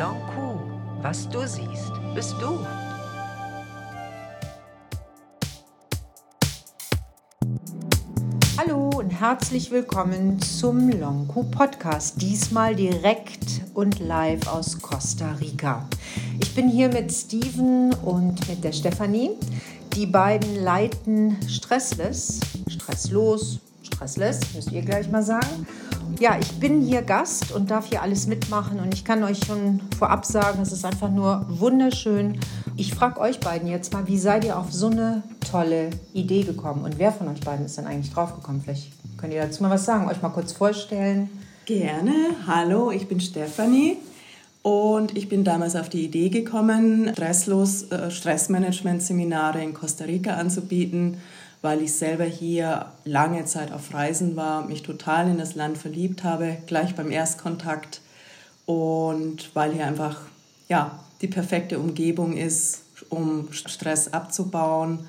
Lankou. Was du siehst, bist du. Hallo und herzlich willkommen zum Lonku Podcast. Diesmal direkt und live aus Costa Rica. Ich bin hier mit Steven und mit der Stefanie. Die beiden leiten Stressless, stresslos, stressless, müsst ihr gleich mal sagen. Ja, ich bin hier Gast und darf hier alles mitmachen und ich kann euch schon vorab sagen, es ist einfach nur wunderschön. Ich frage euch beiden jetzt mal, wie seid ihr auf so eine tolle Idee gekommen und wer von euch beiden ist denn eigentlich draufgekommen? Vielleicht könnt ihr dazu mal was sagen, euch mal kurz vorstellen. Gerne. Hallo, ich bin Stefanie und ich bin damals auf die Idee gekommen, stresslos äh, Stressmanagement-Seminare in Costa Rica anzubieten weil ich selber hier lange Zeit auf Reisen war, mich total in das Land verliebt habe, gleich beim Erstkontakt und weil hier einfach ja, die perfekte Umgebung ist, um Stress abzubauen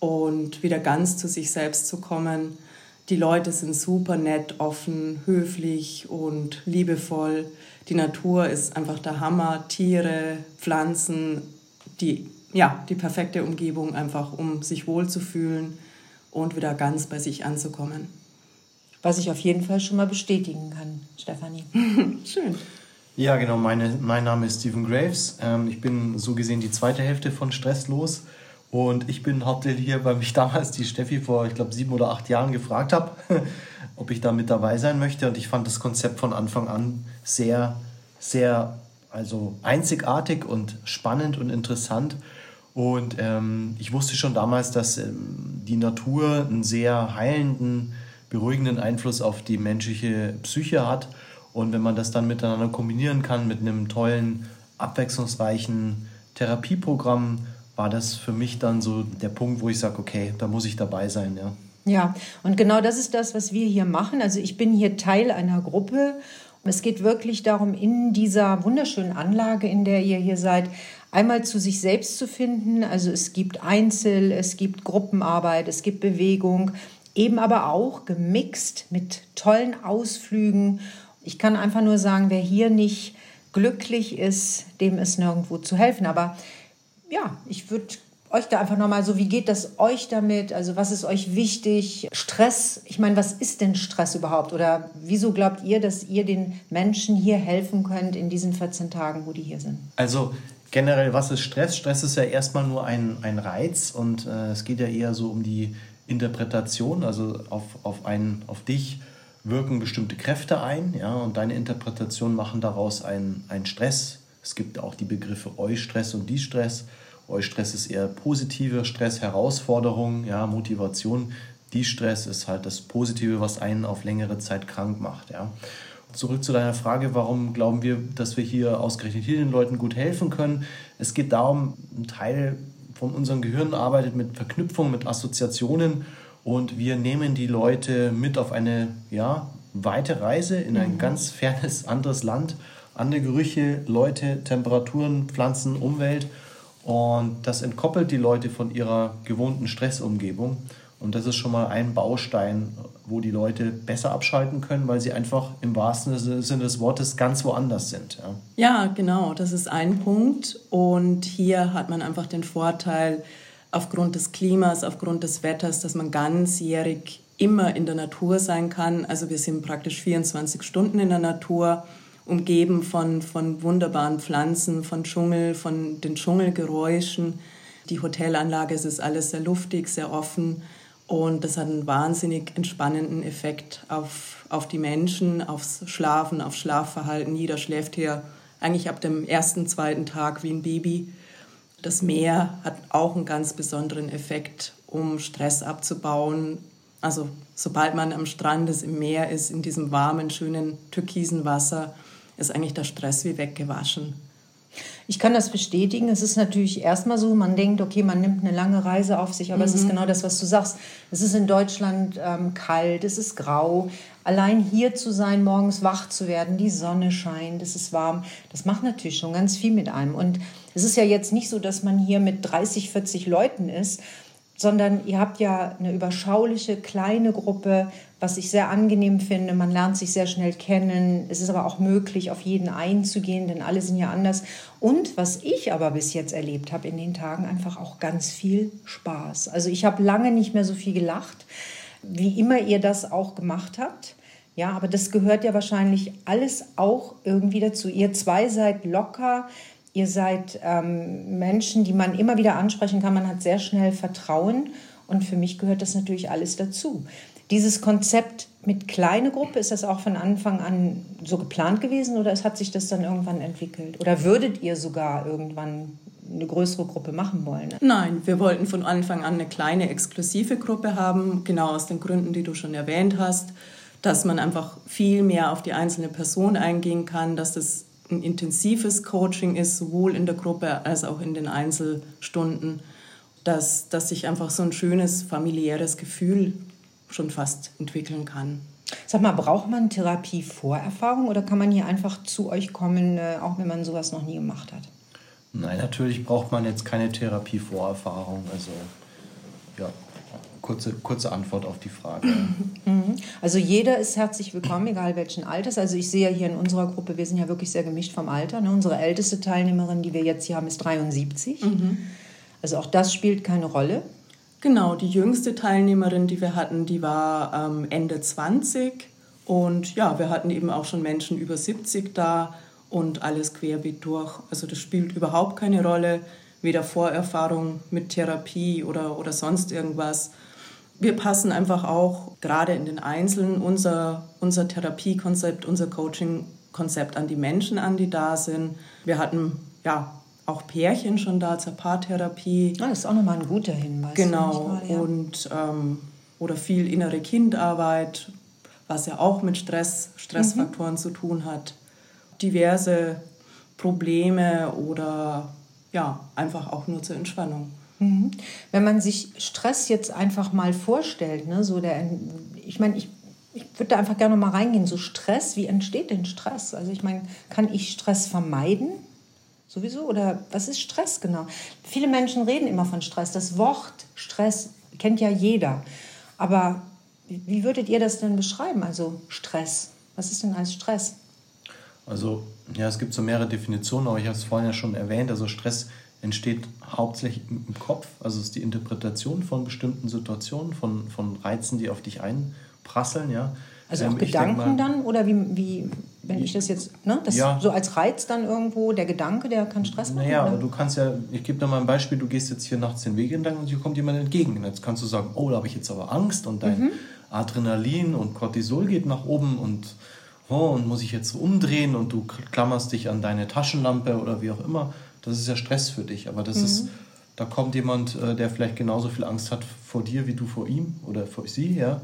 und wieder ganz zu sich selbst zu kommen. Die Leute sind super nett, offen, höflich und liebevoll. Die Natur ist einfach der Hammer. Tiere, Pflanzen, die, ja, die perfekte Umgebung einfach, um sich wohlzufühlen und wieder ganz bei sich anzukommen. Was ich auf jeden Fall schon mal bestätigen kann, Stefanie. Schön. Ja, genau. Meine, mein Name ist Stephen Graves. Ähm, ich bin so gesehen die zweite Hälfte von Stresslos. Und ich bin hauptsächlich hier, weil mich damals die Steffi vor, ich glaube, sieben oder acht Jahren gefragt habe, ob ich da mit dabei sein möchte. Und ich fand das Konzept von Anfang an sehr, sehr also einzigartig und spannend und interessant. Und ähm, ich wusste schon damals, dass ähm, die Natur einen sehr heilenden, beruhigenden Einfluss auf die menschliche Psyche hat. Und wenn man das dann miteinander kombinieren kann mit einem tollen, abwechslungsreichen Therapieprogramm, war das für mich dann so der Punkt, wo ich sage, okay, da muss ich dabei sein, ja. Ja, und genau das ist das, was wir hier machen. Also ich bin hier Teil einer Gruppe. Es geht wirklich darum, in dieser wunderschönen Anlage, in der ihr hier seid, einmal zu sich selbst zu finden. Also es gibt Einzel, es gibt Gruppenarbeit, es gibt Bewegung, eben aber auch gemixt mit tollen Ausflügen. Ich kann einfach nur sagen, wer hier nicht glücklich ist, dem ist nirgendwo zu helfen. Aber ja, ich würde euch da einfach nochmal so, wie geht das euch damit? Also was ist euch wichtig? Stress, ich meine, was ist denn Stress überhaupt? Oder wieso glaubt ihr, dass ihr den Menschen hier helfen könnt in diesen 14 Tagen, wo die hier sind? Also generell, was ist Stress? Stress ist ja erstmal nur ein, ein Reiz und äh, es geht ja eher so um die Interpretation, also auf, auf, einen, auf dich wirken bestimmte Kräfte ein ja, und deine Interpretation machen daraus einen, Stress. Es gibt auch die Begriffe Eustress und Distress. Eustress ist eher positiver Stress, Herausforderung, ja, Motivation. Distress ist halt das Positive, was einen auf längere Zeit krank macht. Ja zurück zu deiner Frage, warum glauben wir, dass wir hier ausgerechnet hier den Leuten gut helfen können? Es geht darum, ein Teil von unserem Gehirn arbeitet mit Verknüpfung, mit Assoziationen und wir nehmen die Leute mit auf eine ja, weite Reise in ein mhm. ganz fernes anderes Land, andere Gerüche, Leute, Temperaturen, Pflanzen, Umwelt und das entkoppelt die Leute von ihrer gewohnten Stressumgebung und das ist schon mal ein Baustein, wo die Leute besser abschalten können, weil sie einfach im wahrsten Sinne des Wortes ganz woanders sind. Ja, ja genau, das ist ein Punkt. Und hier hat man einfach den Vorteil, aufgrund des Klimas, aufgrund des Wetters, dass man ganzjährig immer in der Natur sein kann. Also wir sind praktisch 24 Stunden in der Natur, umgeben von, von wunderbaren Pflanzen, von Dschungel, von den Dschungelgeräuschen. Die Hotelanlage, es ist alles sehr luftig, sehr offen. Und das hat einen wahnsinnig entspannenden Effekt auf, auf die Menschen, aufs Schlafen, aufs Schlafverhalten. Jeder schläft hier eigentlich ab dem ersten, zweiten Tag wie ein Baby. Das Meer hat auch einen ganz besonderen Effekt, um Stress abzubauen. Also sobald man am Strand ist, im Meer ist, in diesem warmen, schönen, türkisen Wasser, ist eigentlich der Stress wie weggewaschen. Ich kann das bestätigen. Es ist natürlich erstmal so, man denkt, okay, man nimmt eine lange Reise auf sich, aber mhm. es ist mhm. genau das, was du sagst. Es ist in Deutschland ähm, kalt, es ist grau. Allein hier zu sein, morgens wach zu werden, die Sonne scheint, es ist warm, das macht natürlich schon ganz viel mit einem. Und es ist ja jetzt nicht so, dass man hier mit 30, 40 Leuten ist, sondern ihr habt ja eine überschauliche kleine Gruppe, was ich sehr angenehm finde. Man lernt sich sehr schnell kennen. Es ist aber auch möglich, auf jeden einzugehen, denn alle sind ja anders. Und was ich aber bis jetzt erlebt habe in den Tagen, einfach auch ganz viel Spaß. Also ich habe lange nicht mehr so viel gelacht, wie immer ihr das auch gemacht habt. Ja, aber das gehört ja wahrscheinlich alles auch irgendwie dazu. Ihr zwei seid locker, ihr seid ähm, Menschen, die man immer wieder ansprechen kann. Man hat sehr schnell Vertrauen und für mich gehört das natürlich alles dazu. Dieses Konzept mit kleine Gruppe, ist das auch von Anfang an so geplant gewesen oder hat sich das dann irgendwann entwickelt? Oder würdet ihr sogar irgendwann eine größere Gruppe machen wollen? Nein, wir wollten von Anfang an eine kleine exklusive Gruppe haben, genau aus den Gründen, die du schon erwähnt hast, dass man einfach viel mehr auf die einzelne Person eingehen kann, dass das ein intensives Coaching ist, sowohl in der Gruppe als auch in den Einzelstunden, dass, dass sich einfach so ein schönes familiäres Gefühl schon fast entwickeln kann. Sag mal, braucht man Therapie-Vorerfahrung oder kann man hier einfach zu euch kommen, äh, auch wenn man sowas noch nie gemacht hat? Nein, natürlich braucht man jetzt keine Therapie-Vorerfahrung. Also, ja, kurze, kurze Antwort auf die Frage. Mhm. Also jeder ist herzlich willkommen, egal welchen Alters. Also ich sehe hier in unserer Gruppe, wir sind ja wirklich sehr gemischt vom Alter. Ne? Unsere älteste Teilnehmerin, die wir jetzt hier haben, ist 73. Mhm. Also auch das spielt keine Rolle. Genau, die jüngste Teilnehmerin, die wir hatten, die war ähm, Ende 20 und ja, wir hatten eben auch schon Menschen über 70 da und alles querbeet durch. Also das spielt überhaupt keine Rolle, weder Vorerfahrung mit Therapie oder, oder sonst irgendwas. Wir passen einfach auch gerade in den Einzelnen unser, unser Therapiekonzept, unser Coachingkonzept an die Menschen an, die da sind. Wir hatten ja auch Pärchen schon da zur Paartherapie. Ah, das ist auch nochmal ein guter Hinweis. Genau. Mal, ja. Und, ähm, oder viel innere Kindarbeit, was ja auch mit Stress, Stressfaktoren mhm. zu tun hat. Diverse Probleme oder ja, einfach auch nur zur Entspannung. Mhm. Wenn man sich Stress jetzt einfach mal vorstellt, ne, so der, ich meine, ich, ich würde da einfach gerne mal reingehen, so Stress, wie entsteht denn Stress? Also ich meine, kann ich Stress vermeiden? Sowieso? Oder was ist Stress genau? Viele Menschen reden immer von Stress. Das Wort Stress kennt ja jeder. Aber wie würdet ihr das denn beschreiben? Also Stress. Was ist denn als Stress? Also, ja, es gibt so mehrere Definitionen, aber ich habe es vorhin ja schon erwähnt. Also, Stress entsteht hauptsächlich im Kopf. Also, es ist die Interpretation von bestimmten Situationen, von, von Reizen, die auf dich einprasseln. Ja. Also auch ähm, Gedanken mal, dann? Oder wie, wie, wenn ich das jetzt, ne? Das ja. so als Reiz dann irgendwo, der Gedanke, der kann Stress machen? Naja, aber du kannst ja, ich gebe dir mal ein Beispiel, du gehst jetzt hier nachts den Weg entlang und hier kommt jemand entgegen. Und jetzt kannst du sagen, oh, da habe ich jetzt aber Angst und dein mhm. Adrenalin und Cortisol geht nach oben und, oh, und muss ich jetzt umdrehen und du klammerst dich an deine Taschenlampe oder wie auch immer. Das ist ja Stress für dich, aber das mhm. ist, da kommt jemand, äh, der vielleicht genauso viel Angst hat vor dir wie du vor ihm oder vor sie, ja.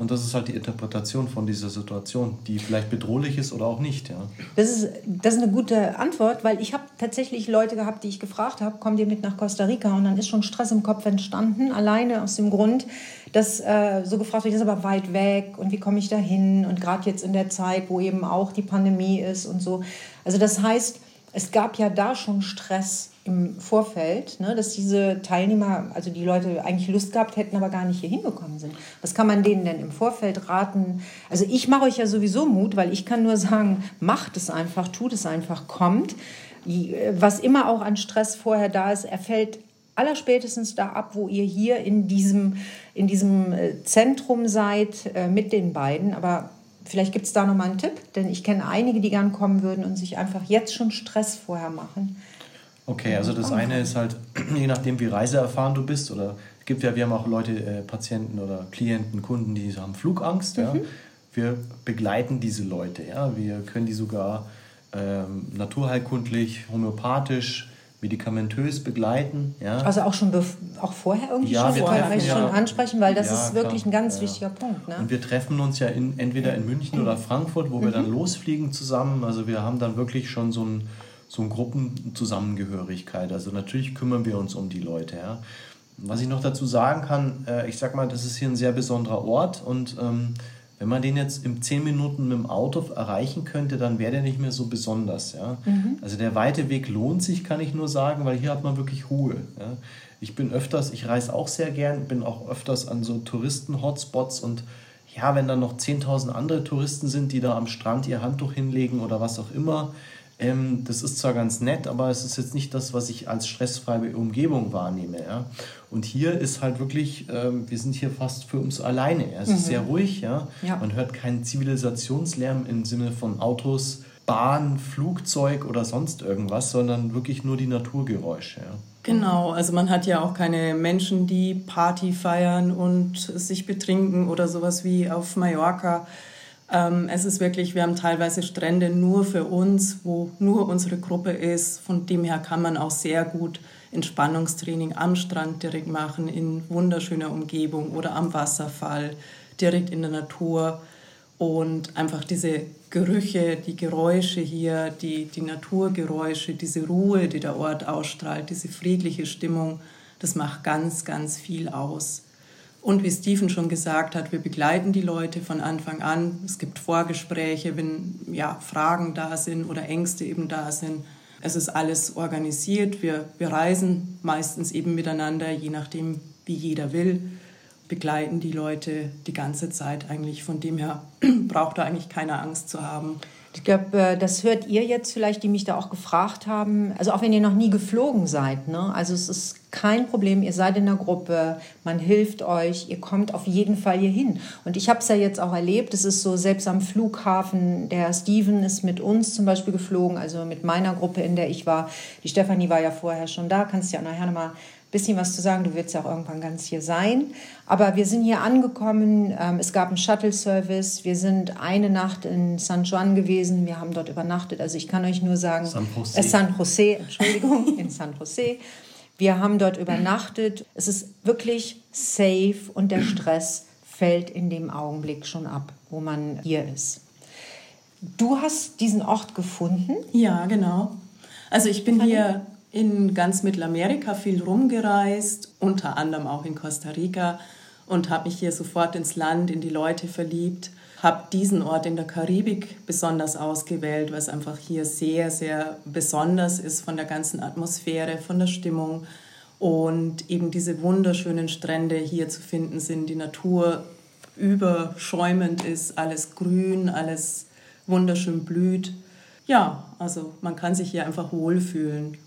Und das ist halt die Interpretation von dieser Situation, die vielleicht bedrohlich ist oder auch nicht. Ja. Das, ist, das ist eine gute Antwort, weil ich habe tatsächlich Leute gehabt, die ich gefragt habe, kommt ihr mit nach Costa Rica? Und dann ist schon Stress im Kopf entstanden, alleine aus dem Grund, dass äh, so gefragt wird, das ist aber weit weg und wie komme ich da hin? Und gerade jetzt in der Zeit, wo eben auch die Pandemie ist und so. Also das heißt, es gab ja da schon Stress im Vorfeld, ne, dass diese Teilnehmer, also die Leute eigentlich Lust gehabt hätten, aber gar nicht hier hingekommen sind. Was kann man denen denn im Vorfeld raten? Also ich mache euch ja sowieso Mut, weil ich kann nur sagen, macht es einfach, tut es einfach, kommt. Was immer auch an Stress vorher da ist, er fällt allerspätestens da ab, wo ihr hier in diesem, in diesem äh, Zentrum seid äh, mit den beiden. Aber vielleicht gibt es da nochmal einen Tipp, denn ich kenne einige, die gern kommen würden und sich einfach jetzt schon Stress vorher machen. Okay, also das eine ist halt, je nachdem wie reiseerfahren du bist, oder es gibt ja, wir haben auch Leute, äh, Patienten oder Klienten, Kunden, die haben Flugangst. Mhm. Ja. Wir begleiten diese Leute, ja. Wir können die sogar ähm, naturheilkundlich, homöopathisch, medikamentös begleiten. Ja. Also auch schon auch vorher irgendwie ja, schon, wir treffen, euch ja, schon ansprechen, weil das ja, ist wirklich klar, ein ganz wichtiger Punkt. Ne? Und wir treffen uns ja in, entweder in München oder Frankfurt, wo mhm. wir dann losfliegen zusammen. Also wir haben dann wirklich schon so ein so eine Gruppenzusammengehörigkeit. Also natürlich kümmern wir uns um die Leute. Ja. Was ich noch dazu sagen kann, äh, ich sag mal, das ist hier ein sehr besonderer Ort und ähm, wenn man den jetzt in zehn Minuten mit dem Auto erreichen könnte, dann wäre der nicht mehr so besonders. Ja? Mhm. Also der weite Weg lohnt sich, kann ich nur sagen, weil hier hat man wirklich Ruhe. Ja? Ich bin öfters, ich reise auch sehr gern, bin auch öfters an so Touristen-Hotspots und ja, wenn da noch 10.000 andere Touristen sind, die da am Strand ihr Handtuch hinlegen oder was auch immer, ähm, das ist zwar ganz nett, aber es ist jetzt nicht das, was ich als stressfreie Umgebung wahrnehme. Ja? Und hier ist halt wirklich, ähm, wir sind hier fast für uns alleine. Es mhm. ist sehr ruhig, ja? ja. Man hört keinen Zivilisationslärm im Sinne von Autos, Bahn, Flugzeug oder sonst irgendwas, sondern wirklich nur die Naturgeräusche. Ja? Genau, also man hat ja auch keine Menschen, die Party feiern und sich betrinken oder sowas wie auf Mallorca. Ähm, es ist wirklich, wir haben teilweise Strände nur für uns, wo nur unsere Gruppe ist. Von dem her kann man auch sehr gut Entspannungstraining am Strand direkt machen, in wunderschöner Umgebung oder am Wasserfall, direkt in der Natur. Und einfach diese Gerüche, die Geräusche hier, die, die Naturgeräusche, diese Ruhe, die der Ort ausstrahlt, diese friedliche Stimmung, das macht ganz, ganz viel aus. Und wie Stephen schon gesagt hat, wir begleiten die Leute von Anfang an. Es gibt Vorgespräche, wenn ja, Fragen da sind oder Ängste eben da sind. Es ist alles organisiert. Wir, wir reisen meistens eben miteinander, je nachdem, wie jeder will, begleiten die Leute die ganze Zeit eigentlich. Von dem her braucht da eigentlich keine Angst zu haben. Ich glaube, äh, das hört ihr jetzt vielleicht, die mich da auch gefragt haben. Also auch wenn ihr noch nie geflogen seid. Ne? Also es ist kein Problem, ihr seid in der Gruppe, man hilft euch, ihr kommt auf jeden Fall hier hin. Und ich habe es ja jetzt auch erlebt, es ist so, selbst am Flughafen, der Steven ist mit uns zum Beispiel geflogen, also mit meiner Gruppe, in der ich war. Die Stefanie war ja vorher schon da, kannst ja nachher nochmal bisschen was zu sagen. Du wirst ja auch irgendwann ganz hier sein. Aber wir sind hier angekommen. Ähm, es gab einen Shuttle-Service. Wir sind eine Nacht in San Juan gewesen. Wir haben dort übernachtet. Also ich kann euch nur sagen, San Jose, äh, San Jose Entschuldigung, in San Jose. Wir haben dort übernachtet. Es ist wirklich safe und der Stress fällt in dem Augenblick schon ab, wo man hier ist. Du hast diesen Ort gefunden? Ja, genau. Also ich bin hier in ganz Mittelamerika viel rumgereist, unter anderem auch in Costa Rica und habe mich hier sofort ins Land, in die Leute verliebt. Habe diesen Ort in der Karibik besonders ausgewählt, weil es einfach hier sehr, sehr besonders ist von der ganzen Atmosphäre, von der Stimmung. Und eben diese wunderschönen Strände hier zu finden sind, die Natur überschäumend ist, alles grün, alles wunderschön blüht. Ja, also man kann sich hier einfach wohlfühlen.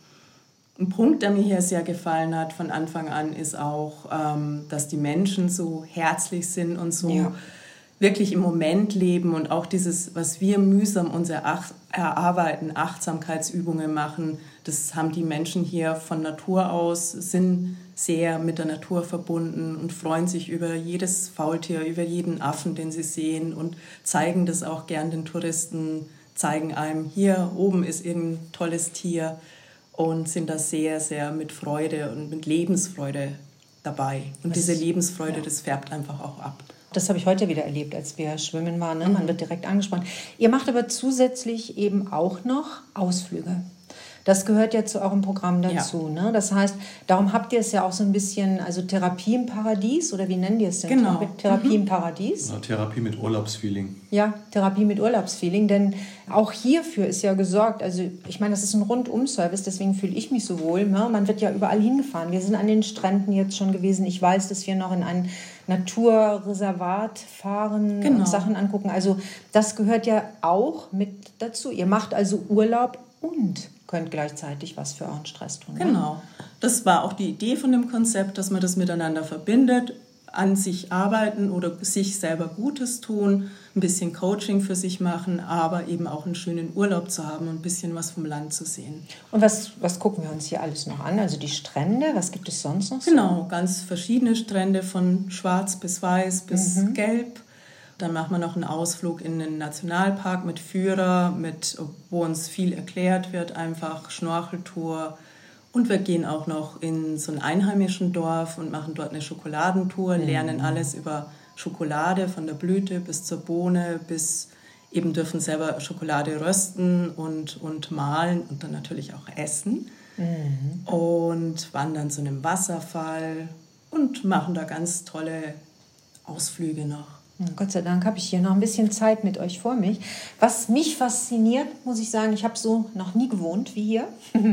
Ein Punkt, der mir hier sehr gefallen hat von Anfang an, ist auch, ähm, dass die Menschen so herzlich sind und so ja. wirklich im Moment leben und auch dieses, was wir mühsam uns erarbeiten, Achtsamkeitsübungen machen, das haben die Menschen hier von Natur aus, sind sehr mit der Natur verbunden und freuen sich über jedes Faultier, über jeden Affen, den sie sehen und zeigen das auch gern den Touristen, zeigen einem, hier oben ist irgendein tolles Tier und sind da sehr, sehr mit Freude und mit Lebensfreude dabei. Und das, diese Lebensfreude, ja. das färbt einfach auch ab. Das habe ich heute wieder erlebt, als wir schwimmen waren. Ne? Man mhm. wird direkt angesprochen. Ihr macht aber zusätzlich eben auch noch Ausflüge. Das gehört ja zu eurem Programm dazu. Ja. Ne? Das heißt, darum habt ihr es ja auch so ein bisschen, also Therapie im Paradies oder wie nennen die es denn? Genau. Therapie mhm. im Paradies? Ja, Therapie mit Urlaubsfeeling. Ja, Therapie mit Urlaubsfeeling, denn auch hierfür ist ja gesorgt. Also ich meine, das ist ein Rundum-Service, deswegen fühle ich mich so wohl. Ne? Man wird ja überall hingefahren. Wir sind an den Stränden jetzt schon gewesen. Ich weiß, dass wir noch in ein Naturreservat fahren genau. und Sachen angucken. Also das gehört ja auch mit dazu. Ihr macht also Urlaub und könnt gleichzeitig was für euren Stress tun. Ne? Genau. Das war auch die Idee von dem Konzept, dass man das miteinander verbindet, an sich arbeiten oder sich selber Gutes tun, ein bisschen Coaching für sich machen, aber eben auch einen schönen Urlaub zu haben und ein bisschen was vom Land zu sehen. Und was, was gucken wir uns hier alles noch an? Also die Strände, was gibt es sonst noch? So? Genau, ganz verschiedene Strände von schwarz bis weiß bis mhm. gelb dann machen wir noch einen Ausflug in den Nationalpark mit Führer, mit, wo uns viel erklärt wird, einfach Schnorcheltour. Und wir gehen auch noch in so ein einheimischen Dorf und machen dort eine Schokoladentour, mhm. lernen alles über Schokolade von der Blüte bis zur Bohne, bis eben dürfen selber Schokolade rösten und, und mahlen und dann natürlich auch essen. Mhm. Und wandern zu einem Wasserfall und machen da ganz tolle Ausflüge noch. Gott sei Dank habe ich hier noch ein bisschen Zeit mit euch vor mich. Was mich fasziniert, muss ich sagen, ich habe so noch nie gewohnt wie hier.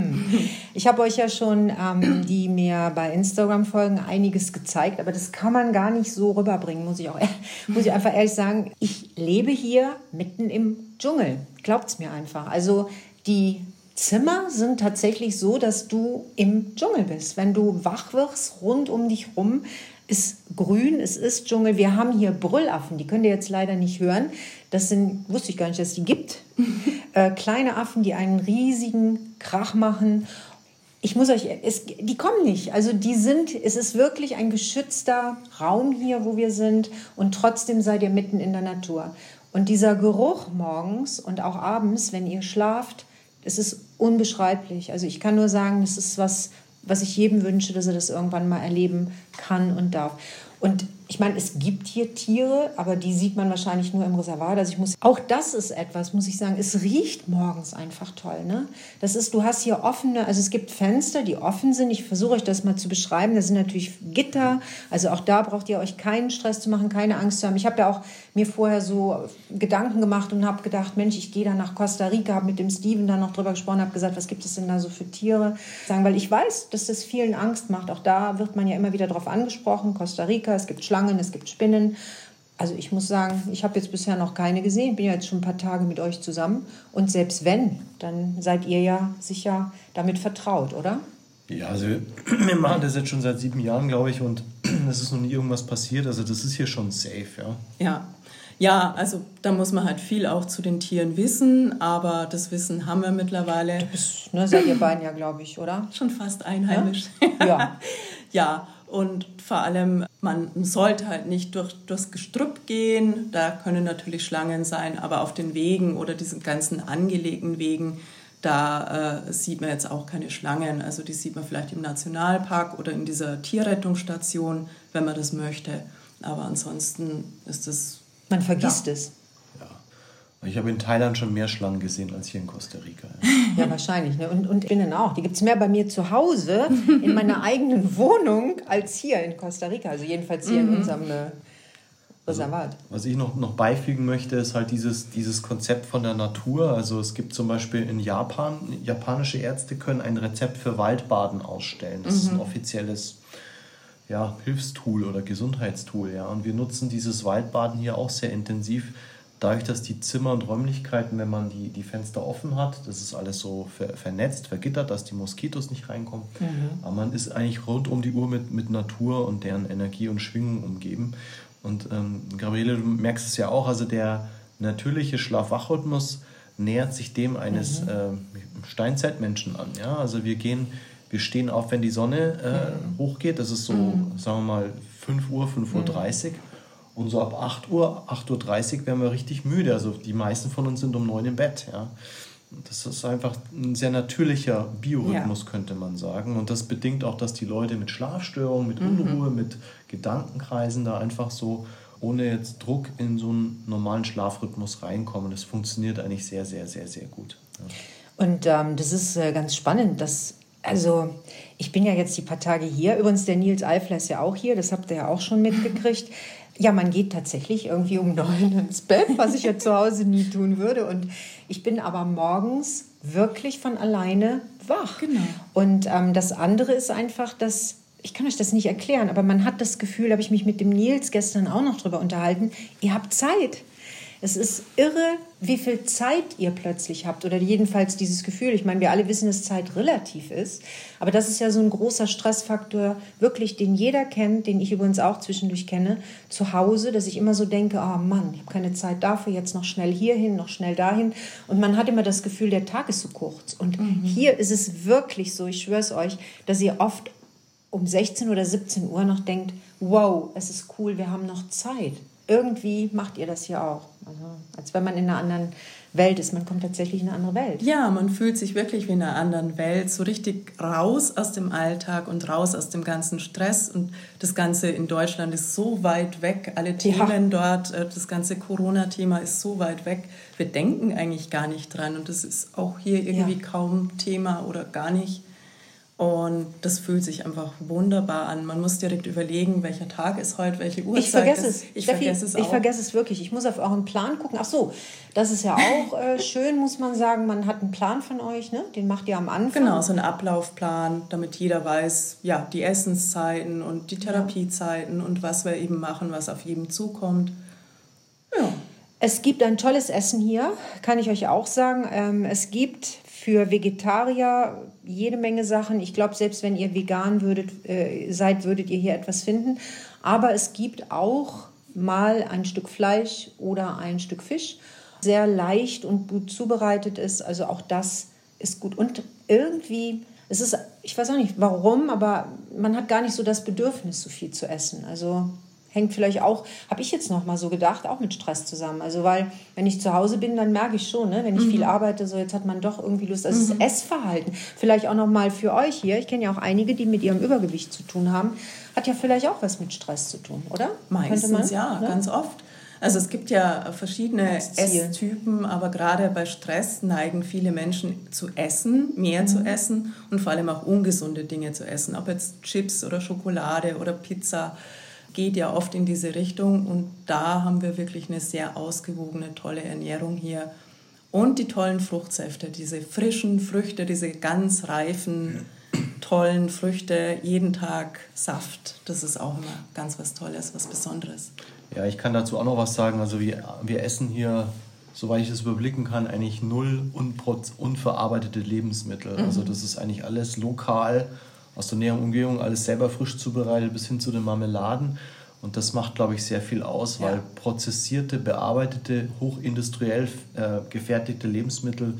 Ich habe euch ja schon, ähm, die mir bei Instagram folgen, einiges gezeigt, aber das kann man gar nicht so rüberbringen, muss ich auch, muss ich einfach ehrlich sagen. Ich lebe hier mitten im Dschungel. Glaubt's mir einfach. Also die Zimmer sind tatsächlich so, dass du im Dschungel bist. Wenn du wach wirst, rund um dich rum ist grün, es ist Dschungel. Wir haben hier Brüllaffen, die könnt ihr jetzt leider nicht hören. Das sind, wusste ich gar nicht, dass es die gibt. äh, kleine Affen, die einen riesigen Krach machen. Ich muss euch, es, die kommen nicht. Also die sind, es ist wirklich ein geschützter Raum hier, wo wir sind. Und trotzdem seid ihr mitten in der Natur. Und dieser Geruch morgens und auch abends, wenn ihr schlaft, es ist unbeschreiblich. Also ich kann nur sagen, das ist was, was ich jedem wünsche, dass er das irgendwann mal erleben kann und darf. Und ich meine, es gibt hier Tiere, aber die sieht man wahrscheinlich nur im Reservat. Also ich muss, auch das ist etwas, muss ich sagen, es riecht morgens einfach toll. Ne? Das ist, du hast hier offene, also es gibt Fenster, die offen sind. Ich versuche euch das mal zu beschreiben. Das sind natürlich Gitter. Also auch da braucht ihr euch keinen Stress zu machen, keine Angst zu haben. Ich habe ja auch mir vorher so Gedanken gemacht und habe gedacht, Mensch, ich gehe da nach Costa Rica, habe mit dem Steven da noch drüber gesprochen, habe gesagt, was gibt es denn da so für Tiere? Sagen, weil ich weiß, dass das vielen Angst macht. Auch da wird man ja immer wieder darauf angesprochen. Costa Rica, es gibt Schlangen Schlangen, es gibt Spinnen. Also ich muss sagen, ich habe jetzt bisher noch keine gesehen, bin ja jetzt schon ein paar Tage mit euch zusammen. Und selbst wenn, dann seid ihr ja sicher damit vertraut, oder? Ja, also wir machen das jetzt schon seit sieben Jahren, glaube ich, und es ist noch nie irgendwas passiert. Also das ist hier schon safe, ja. Ja. Ja, also da muss man halt viel auch zu den Tieren wissen, aber das Wissen haben wir mittlerweile. Du bist, ne, seid ihr beiden ja, glaube ich, oder? Schon fast einheimisch. Ja. ja. ja. Und vor allem, man sollte halt nicht durch, durchs Gestrüpp gehen. Da können natürlich Schlangen sein, aber auf den Wegen oder diesen ganzen angelegten Wegen, da äh, sieht man jetzt auch keine Schlangen. Also die sieht man vielleicht im Nationalpark oder in dieser Tierrettungsstation, wenn man das möchte. Aber ansonsten ist es. Man vergisst ja. es. Ich habe in Thailand schon mehr Schlangen gesehen als hier in Costa Rica. Ja, wahrscheinlich. Ne? Und, und Spinnen auch. Die gibt es mehr bei mir zu Hause, in meiner eigenen Wohnung, als hier in Costa Rica. Also jedenfalls hier mhm. in unserem äh, Reservat. Also, was ich noch, noch beifügen möchte, ist halt dieses, dieses Konzept von der Natur. Also es gibt zum Beispiel in Japan, japanische Ärzte können ein Rezept für Waldbaden ausstellen. Das mhm. ist ein mhm. offizielles ja, Hilfstool oder Gesundheitstool. Ja. Und wir nutzen dieses Waldbaden hier auch sehr intensiv dadurch, dass die Zimmer und Räumlichkeiten, wenn man die, die Fenster offen hat, das ist alles so ver, vernetzt, vergittert, dass die Moskitos nicht reinkommen. Mhm. Aber man ist eigentlich rund um die Uhr mit, mit Natur und deren Energie und Schwingung umgeben. Und ähm, Gabriele, du merkst es ja auch, also der natürliche Schlaf-Wach-Rhythmus nähert sich dem eines mhm. äh, Steinzeitmenschen an. Ja? Also wir gehen, wir stehen auf, wenn die Sonne äh, mhm. hochgeht, das ist so, mhm. sagen wir mal, 5 Uhr, 5.30 Uhr. 30. Und so ab 8 Uhr, 8.30 Uhr werden wir richtig müde. Also die meisten von uns sind um 9 im Bett. Ja. Das ist einfach ein sehr natürlicher Biorhythmus, ja. könnte man sagen. Und das bedingt auch, dass die Leute mit Schlafstörungen, mit mhm. Unruhe, mhm. mit Gedankenkreisen da einfach so ohne jetzt Druck in so einen normalen Schlafrhythmus reinkommen. Das funktioniert eigentlich sehr, sehr, sehr, sehr gut. Ja. Und ähm, das ist äh, ganz spannend, dass also ich bin ja jetzt die paar Tage hier. Übrigens, der Nils Eifler ist ja auch hier, das habt ihr ja auch schon mitgekriegt. Ja, man geht tatsächlich irgendwie um neun ins Bett, was ich ja zu Hause nie tun würde. Und ich bin aber morgens wirklich von alleine wach. Genau. Und ähm, das andere ist einfach, dass ich kann euch das nicht erklären, aber man hat das Gefühl, habe ich mich mit dem Nils gestern auch noch drüber unterhalten, ihr habt Zeit. Es ist irre, wie viel Zeit ihr plötzlich habt oder jedenfalls dieses Gefühl. Ich meine, wir alle wissen, dass Zeit relativ ist, aber das ist ja so ein großer Stressfaktor, wirklich, den jeder kennt, den ich übrigens auch zwischendurch kenne, zu Hause, dass ich immer so denke, oh Mann, ich habe keine Zeit dafür, jetzt noch schnell hierhin, noch schnell dahin und man hat immer das Gefühl, der Tag ist zu kurz. Und mhm. hier ist es wirklich so, ich schwöre es euch, dass ihr oft um 16 oder 17 Uhr noch denkt, wow, es ist cool, wir haben noch Zeit irgendwie macht ihr das hier auch. Also, als wenn man in einer anderen Welt ist. Man kommt tatsächlich in eine andere Welt. Ja, man fühlt sich wirklich wie in einer anderen Welt, so richtig raus aus dem Alltag und raus aus dem ganzen Stress. Und das Ganze in Deutschland ist so weit weg. Alle Themen ja. dort, äh, das ganze Corona-Thema ist so weit weg. Wir denken eigentlich gar nicht dran. Und das ist auch hier irgendwie ja. kaum Thema oder gar nicht. Und das fühlt sich einfach wunderbar an. Man muss direkt überlegen, welcher Tag ist heute, welche Uhrzeit ich vergesse ist. es. Ich Steffi, vergesse es auch. Ich vergesse es wirklich. Ich muss auf euren Plan gucken. Ach so, das ist ja auch äh, schön, muss man sagen. Man hat einen Plan von euch, ne? Den macht ihr am Anfang. Genau, so einen Ablaufplan, damit jeder weiß, ja, die Essenszeiten und die Therapiezeiten und was wir eben machen, was auf jedem zukommt. Ja. Es gibt ein tolles Essen hier, kann ich euch auch sagen. Ähm, es gibt für Vegetarier jede Menge Sachen. Ich glaube, selbst wenn ihr vegan würdet, äh, seid, würdet ihr hier etwas finden. Aber es gibt auch mal ein Stück Fleisch oder ein Stück Fisch. Sehr leicht und gut zubereitet ist. Also auch das ist gut. Und irgendwie, es ist, ich weiß auch nicht warum, aber man hat gar nicht so das Bedürfnis, so viel zu essen. Also hängt vielleicht auch, habe ich jetzt noch mal so gedacht, auch mit Stress zusammen. Also weil, wenn ich zu Hause bin, dann merke ich schon, ne, wenn ich mhm. viel arbeite, so jetzt hat man doch irgendwie Lust. Also mhm. das Essverhalten, vielleicht auch noch mal für euch hier. Ich kenne ja auch einige, die mit ihrem Übergewicht zu tun haben, hat ja vielleicht auch was mit Stress zu tun, oder? Meistens man, ja, ne? ganz oft. Also es gibt ja verschiedene Esstypen, aber gerade bei Stress neigen viele Menschen zu essen, mehr mhm. zu essen und vor allem auch ungesunde Dinge zu essen, ob jetzt Chips oder Schokolade oder Pizza geht ja oft in diese Richtung und da haben wir wirklich eine sehr ausgewogene, tolle Ernährung hier. Und die tollen Fruchtsäfte, diese frischen Früchte, diese ganz reifen, tollen Früchte, jeden Tag Saft. Das ist auch immer ganz was Tolles, was Besonderes. Ja, ich kann dazu auch noch was sagen. Also wir, wir essen hier, soweit ich das überblicken kann, eigentlich null unverarbeitete Lebensmittel. Mhm. Also das ist eigentlich alles lokal aus der näheren Umgebung alles selber frisch zubereitet, bis hin zu den Marmeladen. Und das macht, glaube ich, sehr viel aus, ja. weil prozessierte, bearbeitete, hochindustriell äh, gefertigte Lebensmittel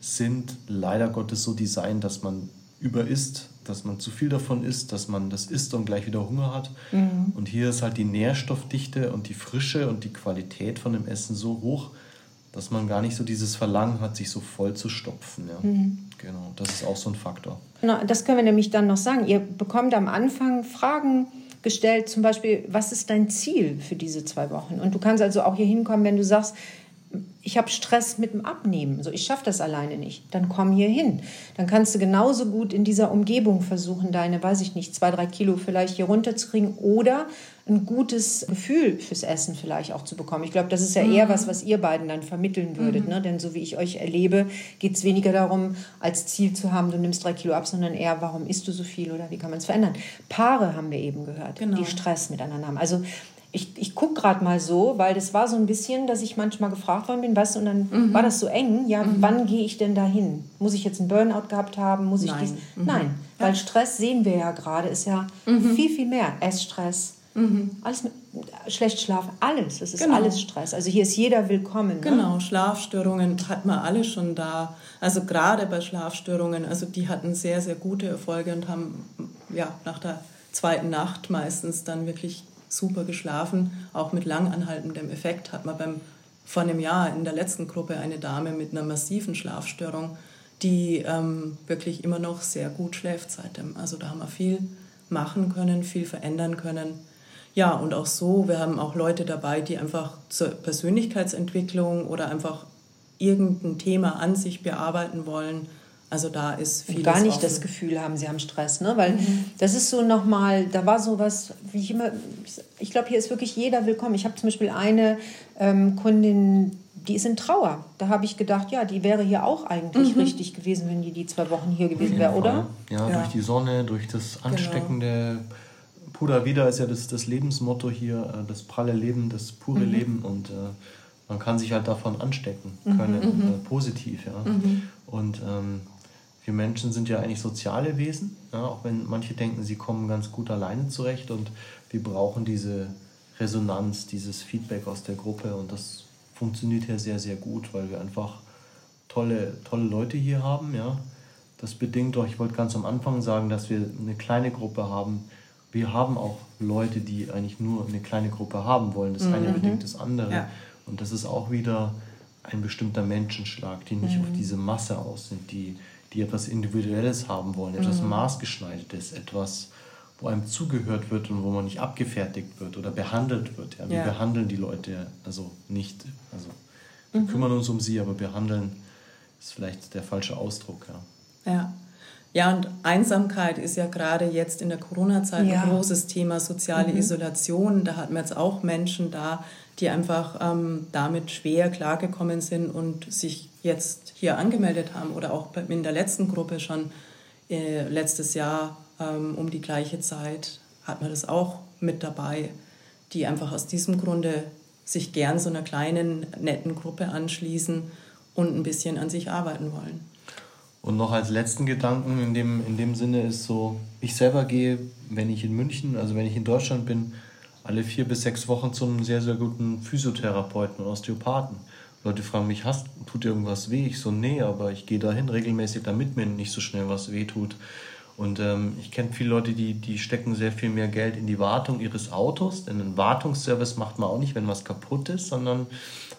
sind leider Gottes so designt, dass man überisst, dass man zu viel davon isst, dass man das isst und gleich wieder Hunger hat. Mhm. Und hier ist halt die Nährstoffdichte und die Frische und die Qualität von dem Essen so hoch, dass man gar nicht so dieses Verlangen hat, sich so voll zu stopfen. Ja. Mhm. Genau, das ist auch so ein Faktor. Genau, das können wir nämlich dann noch sagen. Ihr bekommt am Anfang Fragen gestellt, zum Beispiel, was ist dein Ziel für diese zwei Wochen? Und du kannst also auch hier hinkommen, wenn du sagst, ich habe Stress mit dem Abnehmen, also ich schaffe das alleine nicht, dann komm hier hin. Dann kannst du genauso gut in dieser Umgebung versuchen, deine, weiß ich nicht, zwei, drei Kilo vielleicht hier runterzukriegen oder ein gutes Gefühl fürs Essen vielleicht auch zu bekommen. Ich glaube, das ist ja eher mhm. was, was ihr beiden dann vermitteln würdet. Mhm. Ne? Denn so wie ich euch erlebe, geht es weniger darum, als Ziel zu haben, du nimmst drei Kilo ab, sondern eher, warum isst du so viel oder wie kann man es verändern. Paare haben wir eben gehört, genau. die Stress miteinander haben. Also ich, ich gucke gerade mal so, weil das war so ein bisschen, dass ich manchmal gefragt worden bin, weißt du, und dann mhm. war das so eng, ja, mhm. wann gehe ich denn dahin? Muss ich jetzt einen Burnout gehabt haben? Muss ich Nein. Dies? Mhm. Nein, ja. weil Stress sehen wir ja gerade, ist ja mhm. viel, viel mehr. Essstress, mhm. alles mit, schlecht schlafen, alles, das ist genau. alles Stress. Also hier ist jeder willkommen. Ne? Genau, Schlafstörungen hat man alle schon da. Also gerade bei Schlafstörungen, also die hatten sehr, sehr gute Erfolge und haben ja nach der zweiten Nacht meistens dann wirklich super geschlafen, auch mit langanhaltendem Effekt. Hat man beim, vor einem Jahr in der letzten Gruppe eine Dame mit einer massiven Schlafstörung, die ähm, wirklich immer noch sehr gut schläft seitdem. Also da haben wir viel machen können, viel verändern können. Ja, und auch so, wir haben auch Leute dabei, die einfach zur Persönlichkeitsentwicklung oder einfach irgendein Thema an sich bearbeiten wollen also da ist viel. Gar nicht offen. das Gefühl haben, sie haben Stress, ne? Weil mhm. das ist so nochmal, da war so was, wie ich immer, ich glaube, hier ist wirklich jeder willkommen. Ich habe zum Beispiel eine ähm, Kundin, die ist in Trauer. Da habe ich gedacht, ja, die wäre hier auch eigentlich mhm. richtig gewesen, wenn die die zwei Wochen hier gewesen wäre, oder? Ja, ja, durch die Sonne, durch das ansteckende genau. Pura Vida ist ja das, das Lebensmotto hier, äh, das pralle Leben, das pure mhm. Leben und äh, man kann sich halt davon anstecken mhm. können, mhm. äh, positiv, ja. Mhm. Und ähm, wir Menschen sind ja eigentlich soziale Wesen, ja, auch wenn manche denken, sie kommen ganz gut alleine zurecht und wir brauchen diese Resonanz, dieses Feedback aus der Gruppe und das funktioniert ja sehr, sehr gut, weil wir einfach tolle, tolle Leute hier haben. Ja. Das bedingt doch, ich wollte ganz am Anfang sagen, dass wir eine kleine Gruppe haben. Wir haben auch Leute, die eigentlich nur eine kleine Gruppe haben wollen. Das mhm. eine bedingt das andere. Ja. Und das ist auch wieder ein bestimmter Menschenschlag, die nicht mhm. auf diese Masse aus sind, die die etwas Individuelles haben wollen, etwas mhm. Maßgeschneidertes, etwas, wo einem zugehört wird und wo man nicht abgefertigt wird oder behandelt wird. Ja? Wir ja. behandeln die Leute also nicht, also wir mhm. kümmern uns um sie, aber behandeln ist vielleicht der falsche Ausdruck. Ja. ja. Ja, und Einsamkeit ist ja gerade jetzt in der Corona-Zeit Ja. ein großes Thema, soziale Isolation. Da hatten wir jetzt auch Menschen da, die einfach ähm, damit schwer klargekommen sind und sich jetzt hier angemeldet haben oder auch in der letzten Gruppe schon äh, letztes Jahr ähm, um die gleiche Zeit hat man das auch mit dabei, die einfach aus diesem Grunde sich gern so einer kleinen, netten Gruppe anschließen und ein bisschen an sich arbeiten wollen. Und noch als letzten Gedanken in dem, in dem Sinne ist so, ich selber gehe, wenn ich in München, also wenn ich in Deutschland bin, alle vier bis sechs Wochen zu einem sehr, sehr guten Physiotherapeuten und Osteopathen. Leute fragen mich, hast, tut dir irgendwas weh? Ich so, nee, aber ich gehe dahin regelmäßig, damit mir nicht so schnell was weh tut. Und ähm, ich kenne viele Leute, die, die stecken sehr viel mehr Geld in die Wartung ihres Autos, denn einen Wartungsservice macht man auch nicht, wenn was kaputt ist, sondern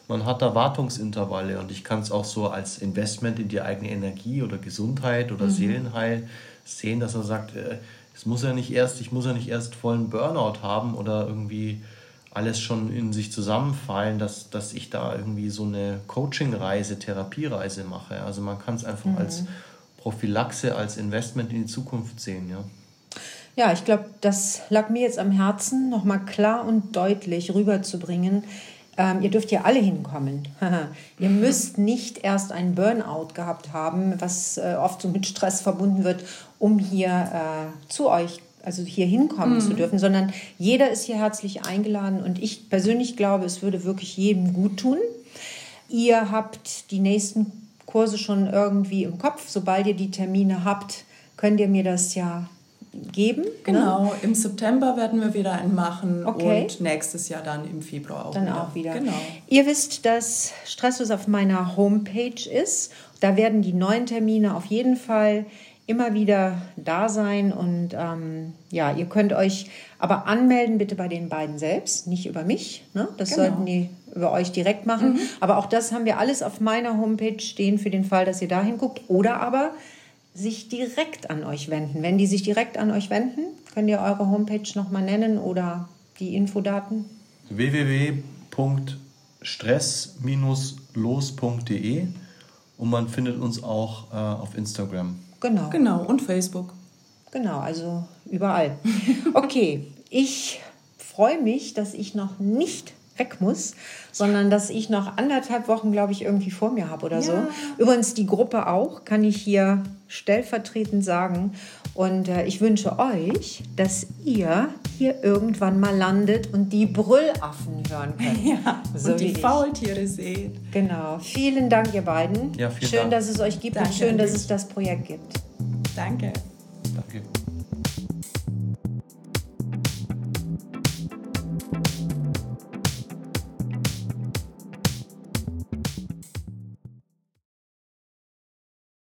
man hat da Wartungsintervalle und ich kann es auch so als Investment in die eigene Energie oder Gesundheit oder Seelenheil sehen, dass er sagt, äh, es muss ja nicht erst, ich muss ja nicht erst vollen Burnout haben oder irgendwie alles schon in sich zusammenfallen, dass, dass ich da irgendwie so eine Coaching-Reise, Therapiereise mache. Also man kann es einfach als Prophylaxe, als Investment in die Zukunft sehen, ja. Ja, ich glaube, das lag mir jetzt am Herzen, nochmal klar und deutlich rüberzubringen. Ähm, ihr dürft ja alle hinkommen. ihr müsst nicht erst einen Burnout gehabt haben, was äh, oft so mit Stress verbunden wird, um hier äh, zu euch, also hier hinkommen zu dürfen, sondern jeder ist hier herzlich eingeladen und ich persönlich glaube, es würde wirklich jedem gut tun. Ihr habt die nächsten Kurse schon irgendwie im Kopf. Sobald ihr die Termine habt, könnt ihr mir das ja geben. Ne? Genau, im September werden wir wieder einen machen Okay. und nächstes Jahr dann im Februar auch Dann wieder. auch wieder. Genau. Ihr wisst, dass Stresslos auf meiner Homepage ist. Da werden die neuen Termine auf jeden Fall immer wieder da sein. Und ähm, ja, ihr könnt euch aber anmelden, bitte bei den beiden selbst, nicht über mich. Ne? Das Genau. sollten die über euch direkt machen. Aber auch das haben wir alles auf meiner Homepage stehen für den Fall, dass ihr da hinguckt. Oder aber sich direkt an euch wenden. Wenn die sich direkt an euch wenden, könnt ihr eure Homepage nochmal nennen oder die Infodaten. www.stress-los.de und man findet uns auch äh, auf Instagram. Genau. Genau, und Facebook. Genau, also überall. Okay, ich freue mich, dass ich noch nicht weg muss, sondern dass ich noch anderthalb Wochen, glaube ich, irgendwie vor mir habe oder so. Übrigens die Gruppe auch, kann ich hier stellvertretend sagen. Und äh, ich wünsche euch, dass ihr hier irgendwann mal landet und die Brüllaffen hören könnt. Ja, So und wie die. Faultiere seht. Genau. Vielen Dank, ihr beiden. Ja, vielen schön, Dank. dass es euch gibt und Danke schön, an dass es das Projekt gibt. Danke. Danke.